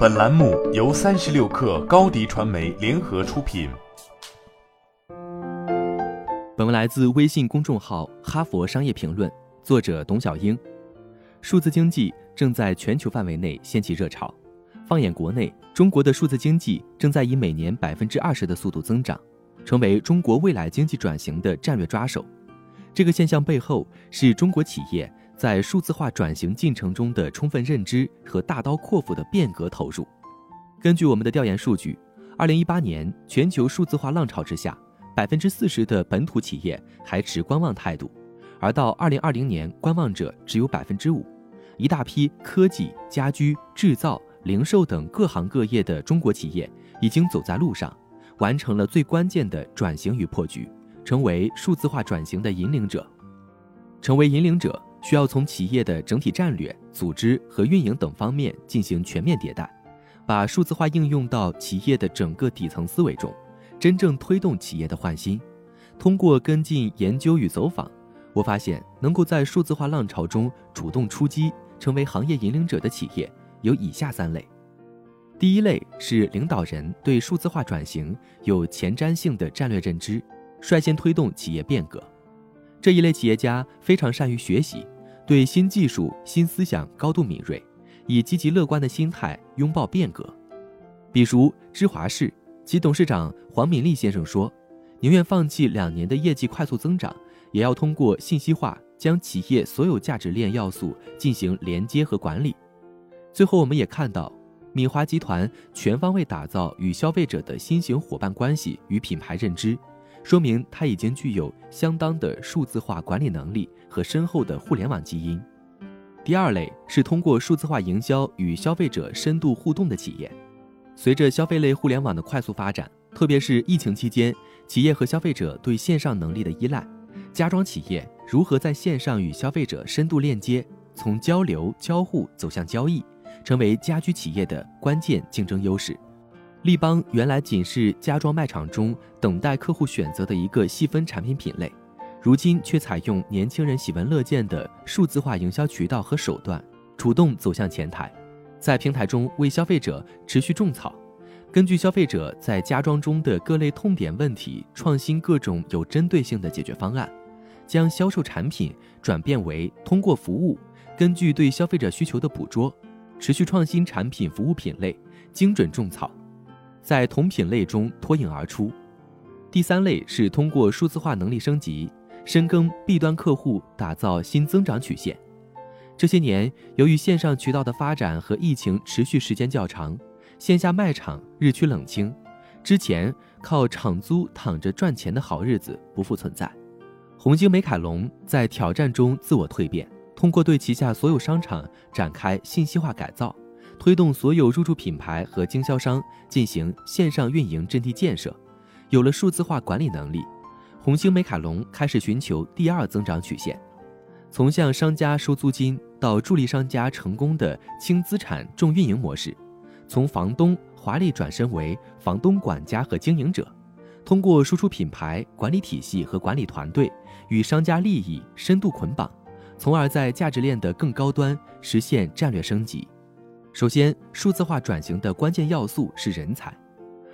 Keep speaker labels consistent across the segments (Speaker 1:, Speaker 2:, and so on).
Speaker 1: 本栏目由三十六氪高低传媒联合出品。
Speaker 2: 本文来自微信公众号《哈佛商业评论》，作者董小英。数字经济正在全球范围内掀起热潮。放眼国内，中国的数字经济正在以每年百分之二十的速度增长，成为中国未来经济转型的战略抓手。这个现象背后是中国企业。在数字化转型进程中的充分认知和大刀阔斧的变革投入。根据我们的调研数据，二零一八年全球数字化浪潮之下，百分之四十的本土企业还持观望态度，而到二零二零年，观望者只有百分之五。一大批科技、家居、制造、零售等各行各业的中国企业已经走在路上，完成了最关键的转型与破局，成为数字化转型的引领者。成为引领者。需要从企业的整体战略、组织和运营等方面进行全面迭代，把数字化应用到企业的整个底层思维中，真正推动企业的换新。通过跟进研究与走访，我发现能够在数字化浪潮中主动出击、成为行业引领者的企业有以下三类：第一类是领导人对数字化转型有前瞻性的战略认知，率先推动企业变革。这一类企业家非常善于学习，对新技术、新思想高度敏锐，以积极乐观的心态拥抱变革。比如芝华士，其董事长黄敏利先生说：“宁愿放弃两年的业绩快速增长，也要通过信息化将企业所有价值链要素进行连接和管理。”最后，我们也看到米华集团全方位打造与消费者的新型伙伴关系与品牌认知。说明它已经具有相当的数字化管理能力和深厚的互联网基因。第二类是通过数字化营销与消费者深度互动的企业。随着消费类互联网的快速发展，特别是疫情期间，企业和消费者对线上能力的依赖，家装企业如何在线上与消费者深度链接，从交流交互走向交易，成为家居企业的关键竞争优势。立邦原来仅是家装卖场中等待客户选择的一个细分产品品类，如今却采用年轻人喜闻乐见的数字化营销渠道和手段，主动走向前台，在平台中为消费者持续种草，根据消费者在家装中的各类痛点问题，创新各种有针对性的解决方案，将销售产品转变为通过服务，根据对消费者需求的捕捉，持续创新产品服务品类，精准种草。在同品类中脱颖而出。第三类是通过数字化能力升级，深耕 B 端客户，打造新增长曲线。这些年，由于线上渠道的发展和疫情持续时间较长，线下卖场日趋冷清，之前靠场租躺着赚钱的好日子不复存在。红星美凯龙在挑战中自我蜕变，通过对旗下所有商场展开信息化改造。推动所有入驻品牌和经销商进行线上运营阵地建设，有了数字化管理能力，红星美凯龙开始寻求第二增长曲线，从向商家收租金到助力商家成功的轻资产重运营模式，从房东华丽转身为房东管家和经营者，通过输出品牌管理体系和管理团队与商家利益深度捆绑，从而在价值链的更高端实现战略升级。首先，数字化转型的关键要素是人才。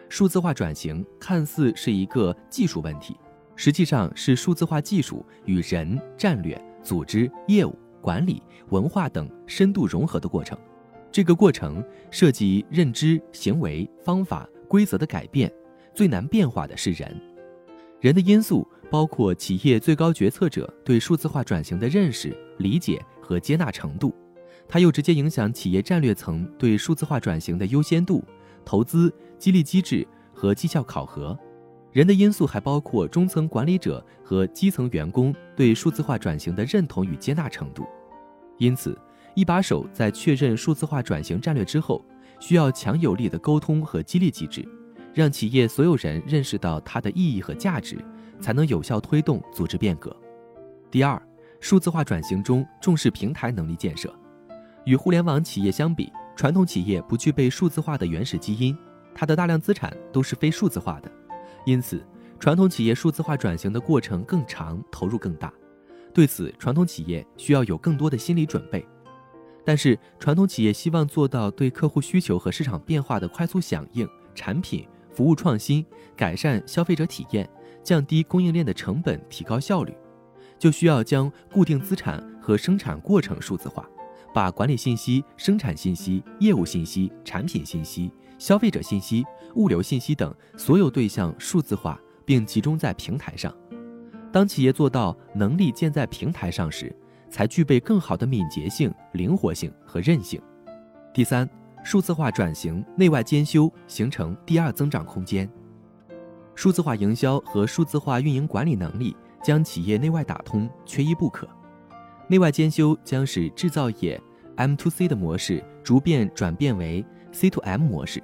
Speaker 2: 数字化转型看似是一个技术问题，实际上是数字化技术与人、战略、组织、业务、管理、文化等深度融合的过程。这个过程涉及认知、行为、方法、规则的改变。最难变化的是人。人的因素包括企业最高决策者对数字化转型的认识、理解和接纳程度。它又直接影响企业战略层对数字化转型的优先度、投资、激励机制和绩效考核。人的因素还包括中层管理者和基层员工对数字化转型的认同与接纳程度。因此，一把手在确认数字化转型战略之后，需要强有力的沟通和激励机制，让企业所有人认识到它的意义和价值，才能有效推动组织变革。第二，数字化转型中重视平台能力建设。与互联网企业相比，传统企业不具备数字化的原始基因，它的大量资产都是非数字化的，因此传统企业数字化转型的过程更长，投入更大。对此，传统企业需要有更多的心理准备。但是传统企业希望做到对客户需求和市场变化的快速响应，产品服务创新，改善消费者体验，降低供应链的成本，提高效率，就需要将固定资产和生产过程数字化，把管理信息、生产信息、业务信息、产品信息、消费者信息、物流信息等所有对象数字化，并集中在平台上。当企业做到能力建在平台上时，才具备更好的敏捷性、灵活性和韧性。第三，数字化转型内外兼修，形成第二增长空间。数字化营销和数字化运营管理能力将企业内外打通，缺一不可。内外兼修将使制造业 M to C 的模式逐渐转变为 C to M 模式。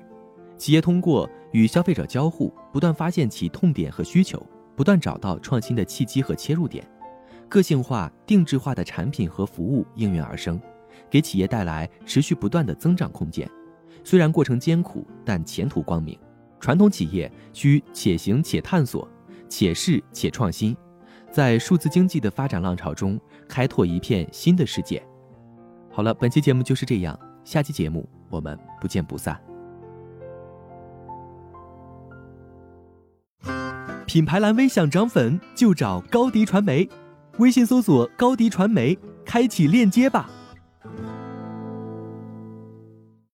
Speaker 2: 企业通过与消费者交互，不断发现其痛点和需求。不断找到创新的契机和切入点，个性化、定制化的产品和服务应运而生，给企业带来持续不断的增长空间。虽然过程艰苦，但前途光明。传统企业需且行且探索，且试且创新，在数字经济的发展浪潮中开拓一片新的世界。好了，本期节目就是这样，下期节目我们不见不散。品牌蓝 V 想涨粉就找高迪传媒，微信搜索高迪传媒，开启链接吧。